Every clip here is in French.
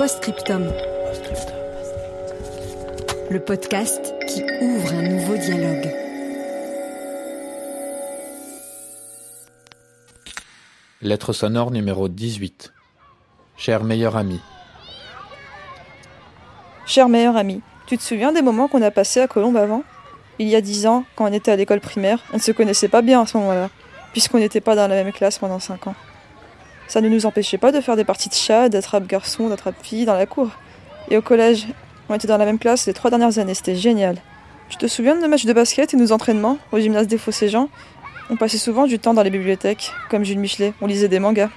Postscriptum. Le podcast qui ouvre un nouveau dialogue. Lettre sonore numéro 18. Cher meilleur ami. Cher meilleur ami, tu te souviens des moments qu'on a passés à Colombe avant? Il y a dix ans, quand on était à l'école primaire, on ne se connaissait pas bien à ce moment-là, puisqu'on n'était pas dans la même classe pendant cinq ans. Ça ne nous empêchait pas de faire des parties de chat, d'attrape garçons, d'attrape filles dans la cour. Et au collège, on était dans la même classe les trois dernières années, c'était génial. Tu te souviens de nos matchs de basket et nos entraînements au gymnase des Fossés-Jean On passait souvent du temps dans les bibliothèques, comme Jules Michelet, on lisait des mangas.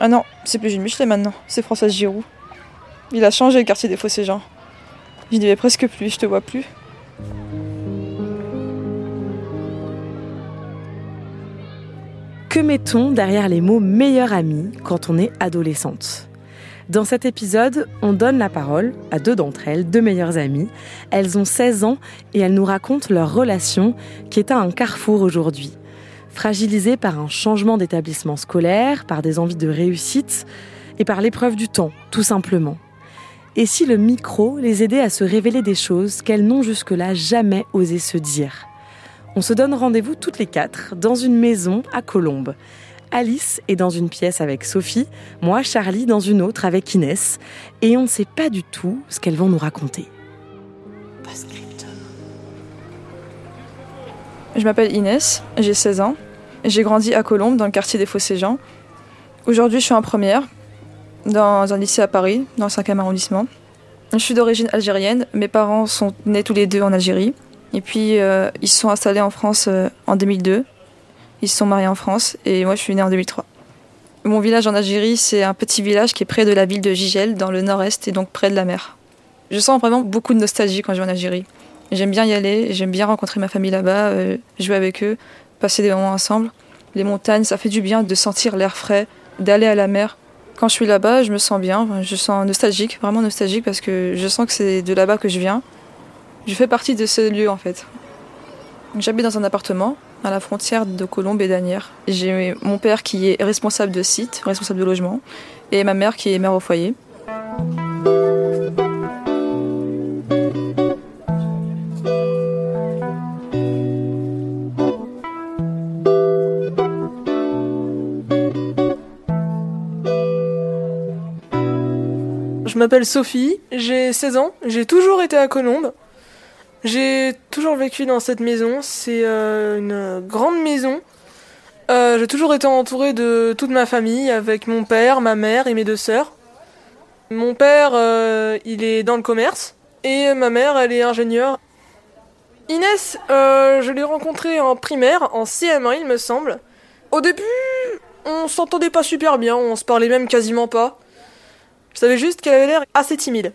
Ah non, c'est plus Jules Michelet maintenant, c'est Françoise Giroud. Il a changé le quartier des Fossés-Jean. Je n'y vais presque plus, je te vois plus. Que mettons derrière les mots meilleur ami quand on est adolescente? Dans cet épisode, on donne la parole à deux d'entre elles, deux meilleures amies. Elles ont 16 ans et elles nous racontent leur relation qui est à un carrefour aujourd'hui. Fragilisée par un changement d'établissement scolaire, par des envies de réussite et par l'épreuve du temps, tout simplement. Et si le micro les aidait à se révéler des choses qu'elles n'ont jusque-là jamais osé se dire? On se donne rendez-vous toutes les quatre dans une maison à Colombes. Alice est dans une pièce avec Sophie, moi Charlie dans une autre avec Inès, et on ne sait pas du tout ce qu'elles vont nous raconter. Je m'appelle Inès, j'ai 16 ans. J'ai grandi à Colombes, dans le quartier des Fossés-Jean. Aujourd'hui, je suis en première, dans un lycée à Paris, dans le 5e arrondissement. Je suis d'origine algérienne. Mes parents sont nés tous les deux en Algérie. Et puis, euh, ils se sont installés en France euh, en 2002. Ils se sont mariés en France. Et moi, je suis née en 2003. Mon village en Algérie, c'est un petit village qui est près de la ville de Gigel, dans le nord-est, et donc près de la mer. Je sens vraiment beaucoup de nostalgie quand je vais en Algérie. J'aime bien y aller, j'aime bien rencontrer ma famille là-bas, euh, jouer avec eux, passer des moments ensemble. Les montagnes, ça fait du bien de sentir l'air frais, d'aller à la mer. Quand je suis là-bas, je me sens bien, je sens nostalgique, vraiment nostalgique parce que je sens que c'est de là-bas que je viens. Je fais partie de ce lieu en fait. J'habite dans un appartement à la frontière de Colombes et d'Anières. J'ai mon père qui est responsable de site, responsable de logement, et ma mère qui est mère au foyer. Je m'appelle Sophie, j'ai 16 ans, j'ai toujours été à Colombes. J'ai toujours vécu dans cette maison, c'est euh, une grande maison. Euh, j'ai toujours été entourée de toute ma famille, avec mon père, ma mère et mes deux sœurs. Mon père, euh, il est dans le commerce, et ma mère, elle est ingénieure. Inès, je l'ai rencontrée en primaire, en CM1 il me semble. Au début, on s'entendait pas super bien, on se parlait même quasiment pas. Je savais juste qu'elle avait l'air assez timide.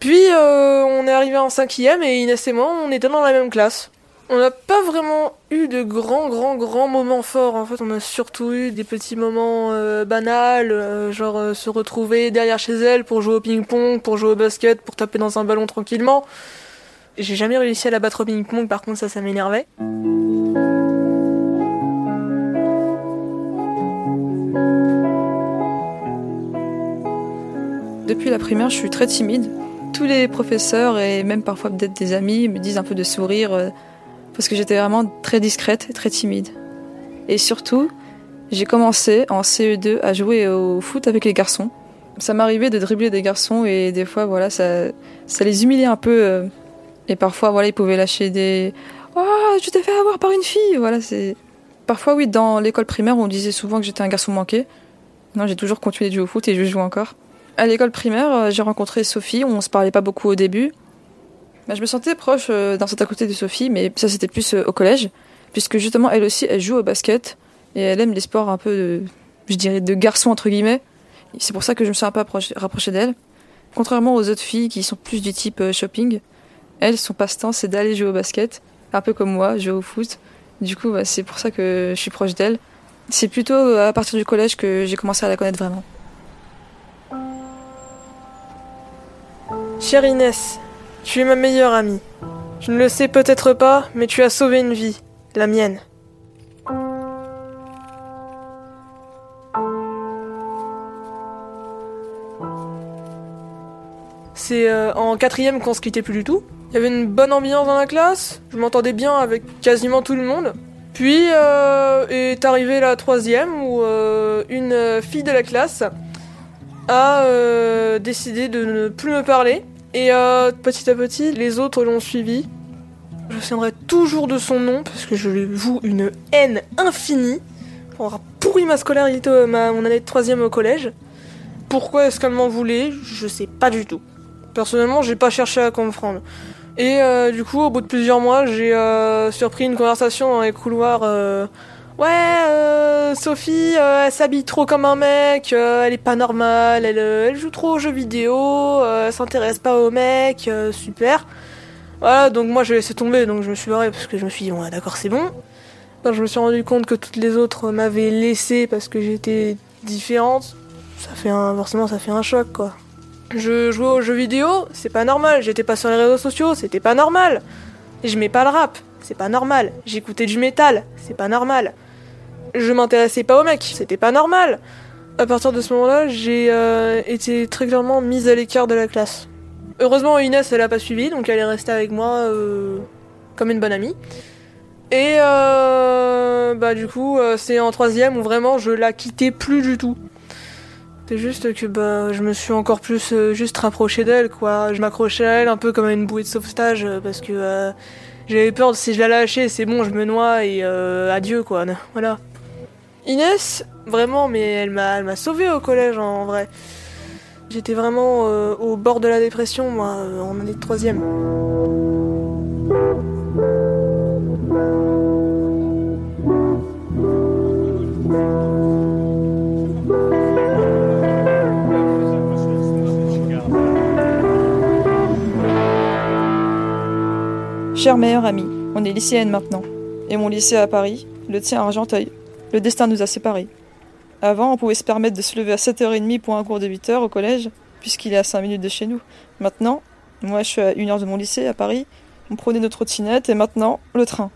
Puis euh, on est arrivé en cinquième et Inès et moi, on était dans la même classe. On n'a pas vraiment eu de grands, grands, grands moments forts. En fait, on a surtout eu des petits moments euh, banals, euh, genre se retrouver derrière chez elle pour jouer au ping-pong, pour jouer au basket, pour taper dans un ballon tranquillement. J'ai jamais réussi à la battre au ping-pong, par contre ça, ça m'énervait. Depuis la primaire, je suis très timide. Tous les professeurs et même parfois peut-être des amis me disent un peu de sourire euh, parce que j'étais vraiment très discrète et très timide. Et surtout, j'ai commencé en CE2 à jouer au foot avec les garçons. Ça m'arrivait de dribbler des garçons et des fois, voilà, ça, ça les humiliait un peu. euh, Et parfois, voilà, ils pouvaient lâcher des Oh, je t'ai fait avoir par une fille Voilà, c'est. Parfois, oui, dans l'école primaire, on disait souvent que j'étais un garçon manqué. Non, j'ai toujours continué de jouer au foot et je joue encore. À l'école primaire, euh, j'ai rencontré Sophie, on se parlait pas beaucoup au début. Bah, je me sentais proche euh, d'un certain côté de Sophie, mais ça c'était plus euh, au collège, puisque justement elle aussi elle joue au basket et elle aime les sports un peu de, je dirais, de garçon entre guillemets. C'est pour ça que je me suis un peu rapprochée d'elle. Contrairement aux autres filles qui sont plus du type shopping, elle, son passe-temps c'est d'aller jouer au basket, un peu comme moi, jouer au foot. Du coup, bah, c'est pour ça que je suis proche d'elle. C'est plutôt à partir du collège que j'ai commencé à la connaître vraiment. Chère Inès, tu es ma meilleure amie. Je ne le sais peut-être pas, mais tu as sauvé une vie, la mienne. C'est euh, en quatrième qu'on se quittait plus du tout. Il y avait une bonne ambiance dans la classe, je m'entendais bien avec quasiment tout le monde. Puis euh, est arrivée la troisième où euh, une fille de la classe a décidé de ne plus me parler et euh, petit à petit, les autres l'ont suivi. Je tiendrai toujours de son nom parce que je lui voue une haine infinie pour avoir pourri ma scolarité, euh, ma, mon année de troisième au collège. Pourquoi est-ce qu'elle m'en voulait? Je sais pas du tout. Personnellement, j'ai pas cherché à comprendre. Et euh, du coup, au bout de plusieurs mois, j'ai surpris une conversation dans les couloirs Ouais, euh, Sophie, euh, elle s'habille trop comme un mec, euh, elle est pas normale, elle, joue trop aux jeux vidéo, elle s'intéresse pas aux mecs, super. Voilà, donc moi j'ai laissé tomber, donc je me suis barré parce que je me suis dit, ouais, d'accord, c'est bon. Quand je me suis rendu compte que toutes les autres m'avaient laissé parce que j'étais différente, ça fait forcément ça fait un choc quoi. Je jouais aux jeux vidéo, c'est pas normal, j'étais pas sur les réseaux sociaux, c'était pas normal. Et je mets pas le rap, c'est pas normal. J'écoutais du métal, c'est pas normal je m'intéressais pas au mec, c'était pas normal. À partir de ce moment-là, j'ai euh, été très clairement mise à l'écart de la classe. Heureusement, Inès, elle a pas suivi, donc elle est restée avec moi euh, comme une bonne amie. Et euh, bah du coup, c'est en troisième où vraiment je la quittais plus du tout. C'est juste que bah je me suis encore plus juste rapprochée d'elle quoi. Je m'accrochais à elle un peu comme à une bouée de sauvetage parce que j'avais peur de si je la lâchais, c'est bon, je me noie et adieu quoi. Voilà. Inès, vraiment, mais elle m'a, elle m'a sauvé au collège en vrai. J'étais vraiment euh, au bord de la dépression, moi, euh, en année de troisième. Chère meilleure amie, on est lycéenne maintenant. Et mon lycée à Paris, le tien à Argenteuil. Le destin nous a séparés. Avant, on pouvait se permettre de se lever à 7h30 pour un cours de 8h au collège, puisqu'il est à 5 minutes de chez nous. Maintenant, moi je suis à 1 heure de mon lycée à Paris, on prenait notre trottinette et maintenant le train.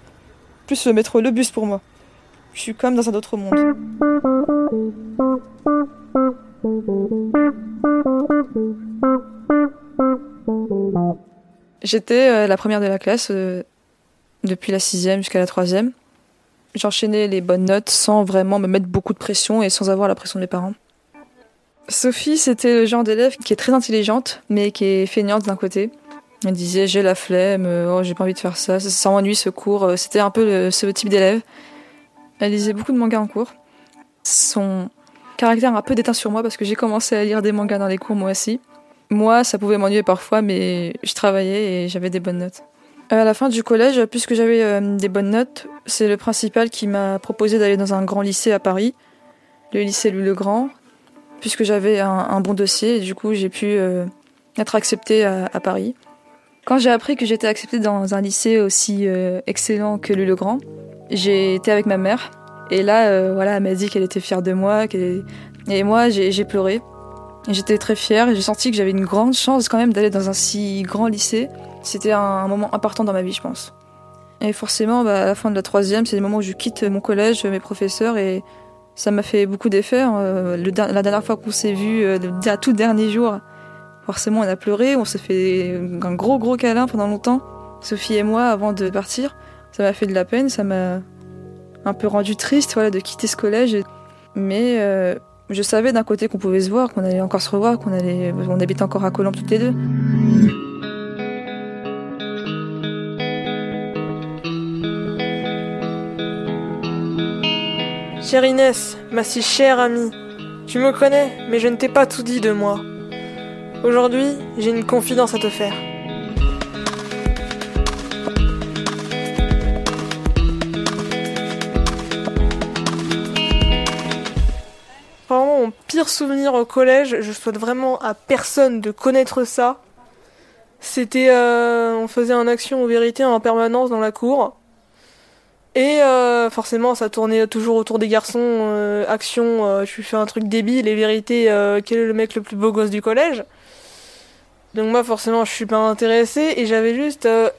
Plus le métro, le bus pour moi. Je suis comme dans un autre monde. J'étais euh, la première de la classe euh, depuis la sixième jusqu'à la troisième. J'enchaînais les bonnes notes sans vraiment me mettre beaucoup de pression et sans avoir la pression de mes parents. Sophie, c'était le genre d'élève qui est très intelligente, mais qui est feignante d'un côté. Elle disait j'ai la flemme, oh, j'ai pas envie de faire ça, ça m'ennuie ce cours. C'était un peu ce type d'élève. Elle lisait beaucoup de mangas en cours. Son caractère a un peu déteint sur moi parce que j'ai commencé à lire des mangas dans les cours moi aussi. Moi, ça pouvait m'ennuyer parfois, mais je travaillais et j'avais des bonnes notes. À la fin du collège, puisque j'avais euh, des bonnes notes, c'est le principal qui m'a proposé d'aller dans un grand lycée à Paris, le lycée Louis le Grand, puisque j'avais un, bon dossier et du coup j'ai pu euh, être acceptée à, Paris. Quand j'ai appris que j'étais acceptée dans un lycée aussi euh, excellent que Louis le Grand, j'ai été avec ma mère et là, voilà, elle m'a dit qu'elle était fière de moi, et moi j'ai pleuré. J'étais très fière et j'ai senti que j'avais une grande chance quand même d'aller dans un si grand lycée c'était un, moment important dans ma vie, je pense. Et forcément, bah, à la fin de la troisième, c'est le moment où je quitte mon collège, mes professeurs, et ça m'a fait beaucoup d'effet. Hein. la dernière fois qu'on s'est vu, euh, le tout dernier jour, forcément, on a pleuré, on s'est fait un gros gros câlin pendant longtemps, Sophie et moi, avant de partir. Ça m'a fait de la peine, ça m'a un peu rendu triste, voilà, de quitter ce collège. Mais euh, je savais d'un côté qu'on pouvait se voir, qu'on allait encore se revoir, qu'on allait, on habite encore à Colombes toutes les deux. Chère Inès, ma si chère amie, tu me connais, mais je ne t'ai pas tout dit de moi. Aujourd'hui, j'ai une confidence à te faire. Pire souvenir au collège, je souhaite vraiment à personne de connaître ça. C'était, euh, on faisait un action ou vérité en permanence dans la cour. Et euh, forcément, ça tournait toujours autour des garçons. euh, action, euh, je lui fais un truc débile. Et vérité, euh, quel est le mec le plus beau gosse du collège? Donc moi, forcément, je suis pas intéressée. Et j'avais juste euh,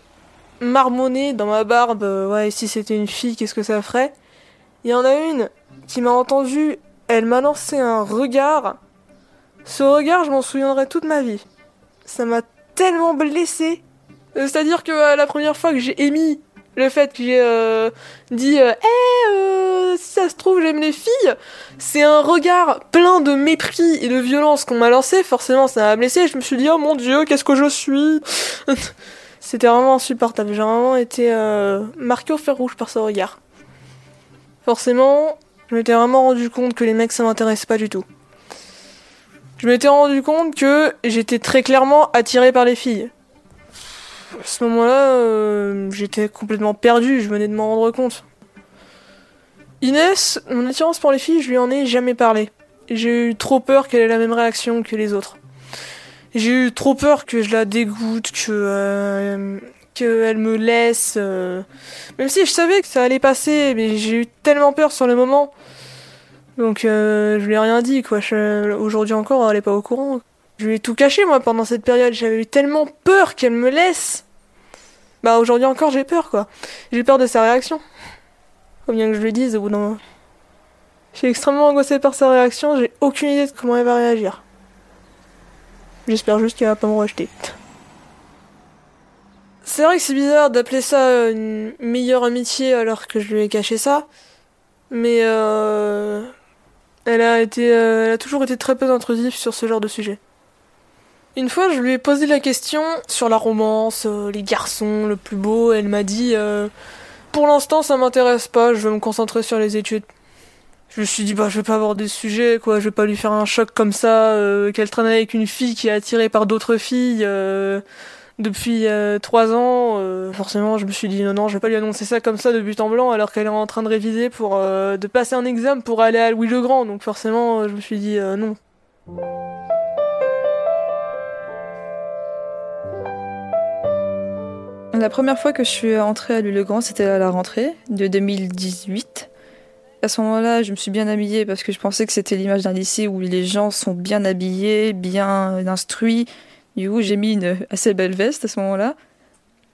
marmonné dans ma barbe. euh, ouais, si c'était une fille, qu'est-ce que ça ferait? Il y en a une qui m'a entendu. Elle m'a lancé un regard. Ce regard, je m'en souviendrai toute ma vie. Ça m'a tellement blessée. Euh, C'est-à-dire que euh, la première fois que j'ai émis le fait que j'ai euh, dit Eh, euh, si ça se trouve j'aime les filles, c'est un regard plein de mépris et de violence qu'on m'a lancé. Forcément, ça m'a blessé. Je me suis dit oh mon dieu, qu'est-ce que je suis? C'était vraiment insupportable. J'ai vraiment été marqué au fer rouge par ce regard. Forcément, je m'étais vraiment rendu compte que les mecs ça m'intéressait pas du tout. Je m'étais rendu compte que j'étais très clairement attiré par les filles. À ce moment-là, euh, j'étais complètement perdu, je venais de m'en rendre compte. Inès, mon attirance pour les filles, je lui en ai jamais parlé. J'ai eu trop peur qu'elle ait la même réaction que les autres. J'ai eu trop peur que je la dégoûte, que euh, qu'elle me laisse. euh. Même si je savais que ça allait passer, mais j'ai eu tellement peur sur le moment. Donc euh, je lui ai rien dit quoi. Aujourd'hui encore, elle est pas au courant. Je lui ai tout caché moi pendant cette période. J'avais eu tellement peur qu'elle me laisse. Bah aujourd'hui encore j'ai peur quoi. J'ai peur de sa réaction. Faut bien que je lui dise au bout d'un moment. Je suis extrêmement angoissée par sa réaction. J'ai aucune idée de comment elle va réagir. J'espère juste qu'elle va pas me rejeter. C'est vrai que c'est bizarre d'appeler ça une meilleure amitié alors que je lui ai caché ça. Mais euh, elle a été, euh, elle a toujours été très peu intrusive sur ce genre de sujet. Une fois, je lui ai posé la question sur la romance, euh, les garçons, le plus beau. Elle m'a dit, pour l'instant, ça m'intéresse pas. Je veux me concentrer sur les études. Je me suis dit, bah, je vais pas aborder ce sujet, quoi. Je vais pas lui faire un choc comme ça, qu'elle traîne avec une fille qui est attirée par d'autres filles. Depuis euh, trois ans, euh, forcément, je me suis dit non, non, je vais pas lui annoncer ça comme ça de but en blanc alors qu'elle est en train de réviser pour euh, de passer un examen pour aller à Louis le Grand. Donc forcément, je me suis dit non. La première fois que je suis entrée à Louis-le-Grand, c'était à la rentrée de 2018. À ce moment-là, je me suis bien habillée parce que je pensais que c'était l'image d'un lycée où les gens sont bien habillés, bien instruits. Du j'ai mis une assez belle veste à ce moment-là,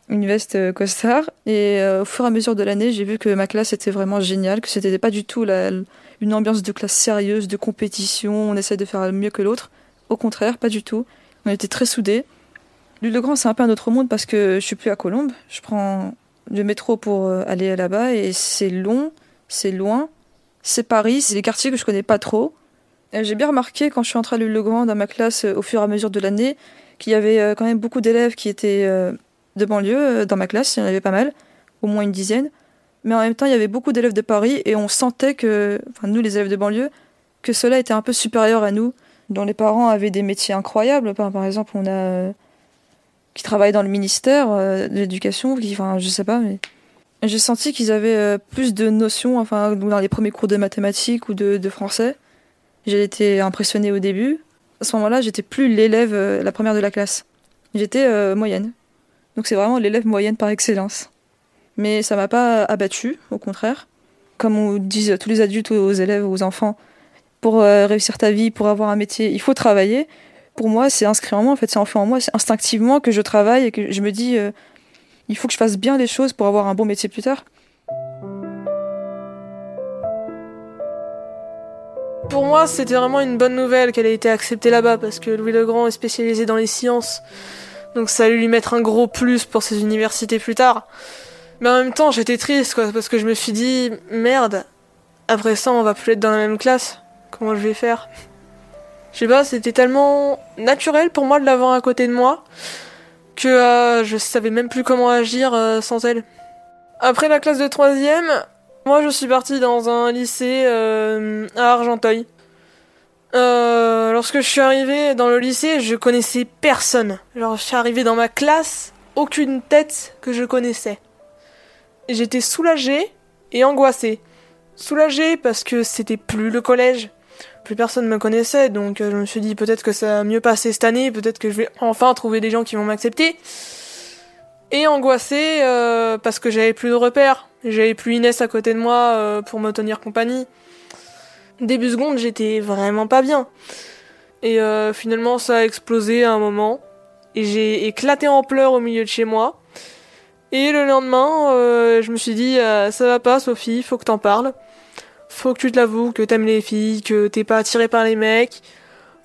une veste euh, costard. Et euh, au fur et à mesure de l'année, j'ai vu que ma classe était vraiment géniale, que c'était pas du tout une ambiance de classe sérieuse, de compétition, on essaie de faire mieux que l'autre. Au contraire, pas du tout. On était très soudés. L'Île-de-Grand, c'est un peu un autre monde parce que je suis plus à Colombes. Je prends le métro pour euh, aller là-bas et c'est long, c'est loin. C'est Paris, c'est des quartiers que je connais pas trop. J'ai bien remarqué quand je suis entrée à l'Île-de-Grand dans ma classe au fur et à mesure de l'année qu'il y avait euh, quand même beaucoup d'élèves qui étaient euh, de banlieue euh, dans ma classe. Il y en avait pas mal, au moins une dizaine. Mais en même temps, il y avait beaucoup d'élèves de Paris et on sentait que, enfin nous les élèves de banlieue, que cela était un peu supérieur à nous, dont les parents avaient des métiers incroyables. Par, exemple, on a qui travaillent dans le ministère de l'éducation, qui, enfin, je sais pas, mais j'ai senti qu'ils avaient plus de notions, enfin, dans les premiers cours de mathématiques ou de, de français. J'ai été impressionnée au début. À ce moment-là, j'étais plus l'élève, euh, la première de la classe. J'étais euh, moyenne. Donc c'est vraiment l'élève moyenne par excellence. Mais ça m'a pas abattu, au contraire. Comme on disent tous les adultes aux élèves, aux enfants, pour euh, réussir ta vie, pour avoir un métier, il faut travailler pour moi, c'est inscrit en moi, en fait, c'est en moi, c'est instinctivement que je travaille et que je me dis, il faut que je fasse bien les choses pour avoir un bon métier plus tard. Pour moi, c'était vraiment une bonne nouvelle qu'elle ait été acceptée là-bas parce que Louis le Grand est spécialisé dans les sciences. Donc ça allait lui mettre un gros plus pour ses universités plus tard. Mais en même temps, j'étais triste quoi parce que je me suis dit merde. Après ça, on va plus être dans la même classe. Comment je vais faire? Je sais pas, c'était tellement naturel pour moi de l'avoir à côté de moi que euh, je savais même plus comment agir euh, sans elle. Après la classe de troisième, moi, je suis partie dans un lycée euh, à Argenteuil. Euh, lorsque je suis arrivée dans le lycée, je connaissais personne. Je suis arrivée dans ma classe, aucune tête que je connaissais. J'étais soulagée et angoissée. Soulagée parce que c'était plus le collège, plus personne me connaissait, donc je me suis dit peut-être que ça va mieux passer cette année, peut-être que je vais enfin trouver des gens qui vont m'accepter. Et angoissée parce que j'avais plus de repères, j'avais plus Inès à côté de moi pour me tenir compagnie. Début seconde, j'étais vraiment pas bien. Et finalement, ça a explosé à un moment. Et j'ai éclaté en pleurs au milieu de chez moi. Et le lendemain, euh, je me suis dit, euh, ça va pas, Sophie, faut que t'en parles. Faut que tu te l'avoues que t'aimes les filles, que t'es pas attirée par les mecs.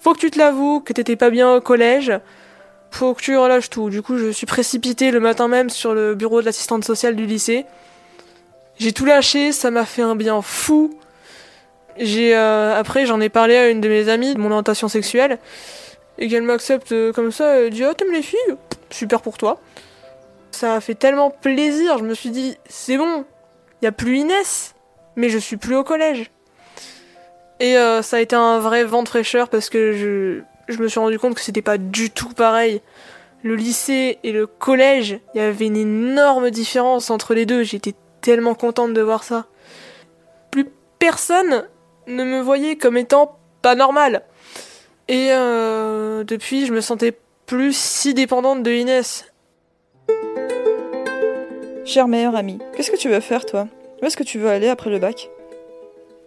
Faut que tu te l'avoues que t'étais pas bien au collège. Faut que tu relâches tout. Du coup, je suis précipitée le matin même sur le bureau de l'assistante sociale du lycée. J'ai tout lâché, ça m'a fait un bien fou. J'ai euh, après j'en ai parlé à une de mes amies de mon orientation sexuelle et qu'elle m'accepte comme ça, elle dit "Ah, t'aimes les filles? Super pour toi." Ça a fait tellement plaisir, je me suis dit, c'est bon, y a plus Inès, mais je suis plus au collège. Et euh, ça a été un vrai vent de fraîcheur parce que je, je me suis rendu compte que c'était pas du tout pareil. Le lycée et le collège, il y avait une énorme différence entre les deux. J'étais tellement contente de voir ça. Plus personne ne me voyait comme étant pas normal. Et euh, depuis, je me sentais plus si dépendante de Inès. Cher meilleur ami, qu'est-ce que tu veux faire toi? Où est-ce que tu veux aller après le bac?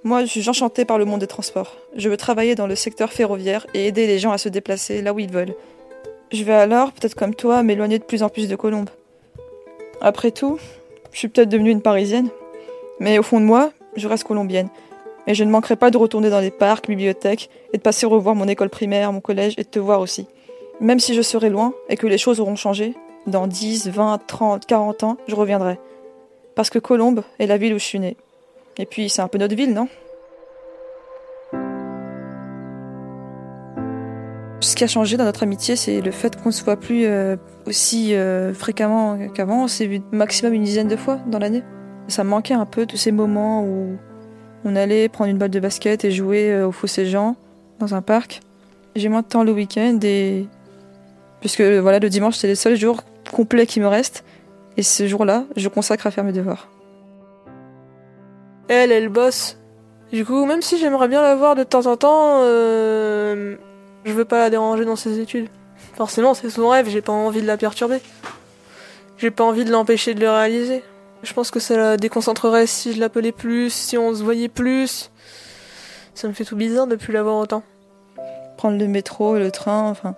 Moi, je suis enchantée par le monde des transports. Je veux travailler dans le secteur ferroviaire et aider les gens à se déplacer là où ils veulent. Je vais alors, peut-être comme toi, m'éloigner de plus en plus de Colombes. Après tout, je suis peut-être devenue une Parisienne, mais au fond de moi, je reste colombienne. Et je ne manquerai pas de retourner dans les parcs, bibliothèques, et de passer revoir mon école primaire, mon collège, et de te voir aussi. Même si je serai loin et que les choses auront changé, dans 10, 20, 30, 40 ans, je reviendrai. Parce que Colombe est la ville où je suis née. Et puis, c'est un peu notre ville, non? Ce qui a changé dans notre amitié, c'est le fait qu'on ne se voit plus euh, aussi euh, fréquemment qu'avant. On s'est vu maximum une dizaine de fois dans l'année. Ça me manquait un peu tous ces moments où on allait prendre une balle de basket et jouer euh, au Fossé Jean dans un parc. J'ai moins de temps le week-end et puisque voilà le dimanche c'est les seuls jours complet qui me reste. Et ce jour-là, je consacre à faire mes devoirs. Elle, elle bosse. Du coup, même si j'aimerais bien la voir de temps en temps, euh, je veux pas la déranger dans ses études. Forcément, c'est son rêve, j'ai pas envie de la perturber. J'ai pas envie de l'empêcher de le réaliser. Je pense que ça la déconcentrerait si je l'appelais plus, si on se voyait plus. Ça me fait tout bizarre de plus la voir autant. Prendre le métro, le train, enfin,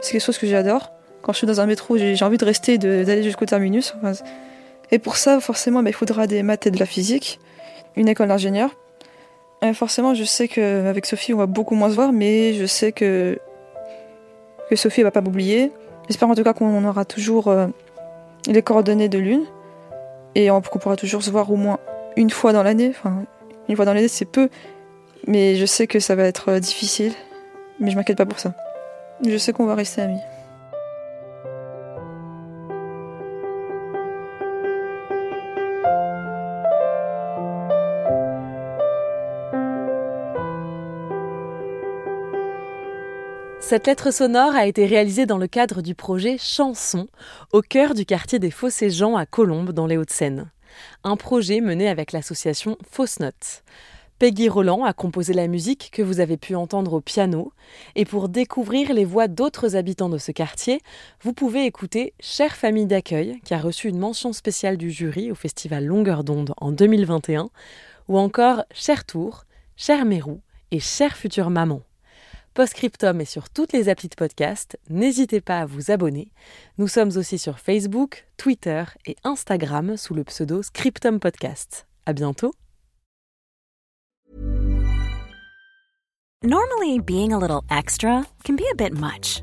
c'est quelque chose que j'adore quand je suis dans un métro, j'ai envie de rester, d'aller jusqu'au terminus. et pour ça, forcément, bah, il faudra des maths et de la physique, une école d'ingénieur. Forcément, je sais qu'avec Sophie, on va beaucoup moins se voir, mais je sais que, que Sophie va pas m'oublier. J'espère en tout cas qu'on aura toujours euh, les coordonnées de l'une et qu'on pourra toujours se voir au moins une fois dans l'année. Enfin, une fois dans l'année, c'est peu, mais je sais que ça va être euh, difficile. Mais je m'inquiète pas pour ça. Je sais qu'on va rester amis. Cette lettre sonore a été réalisée dans le cadre du projet Chanson, au cœur du quartier des Fossés-Jean à Colombes, dans les Hauts-de-Seine. Un projet mené avec l'association Fausse Note. Peggy Roland a composé la musique que vous avez pu entendre au piano. Et pour découvrir les voix d'autres habitants de ce quartier, vous pouvez écouter Chère famille d'accueil, qui a reçu une mention spéciale du jury au festival Longueur d'onde en 2021, ou encore Cher Tour, Cher Mérou et Chère future maman. Postscriptum est sur toutes les applis de podcast. N'hésitez pas à vous abonner. Nous sommes aussi sur Facebook, Twitter et Instagram sous le pseudo Scriptum Podcast. À bientôt. Normally, being a little extra can be a bit much,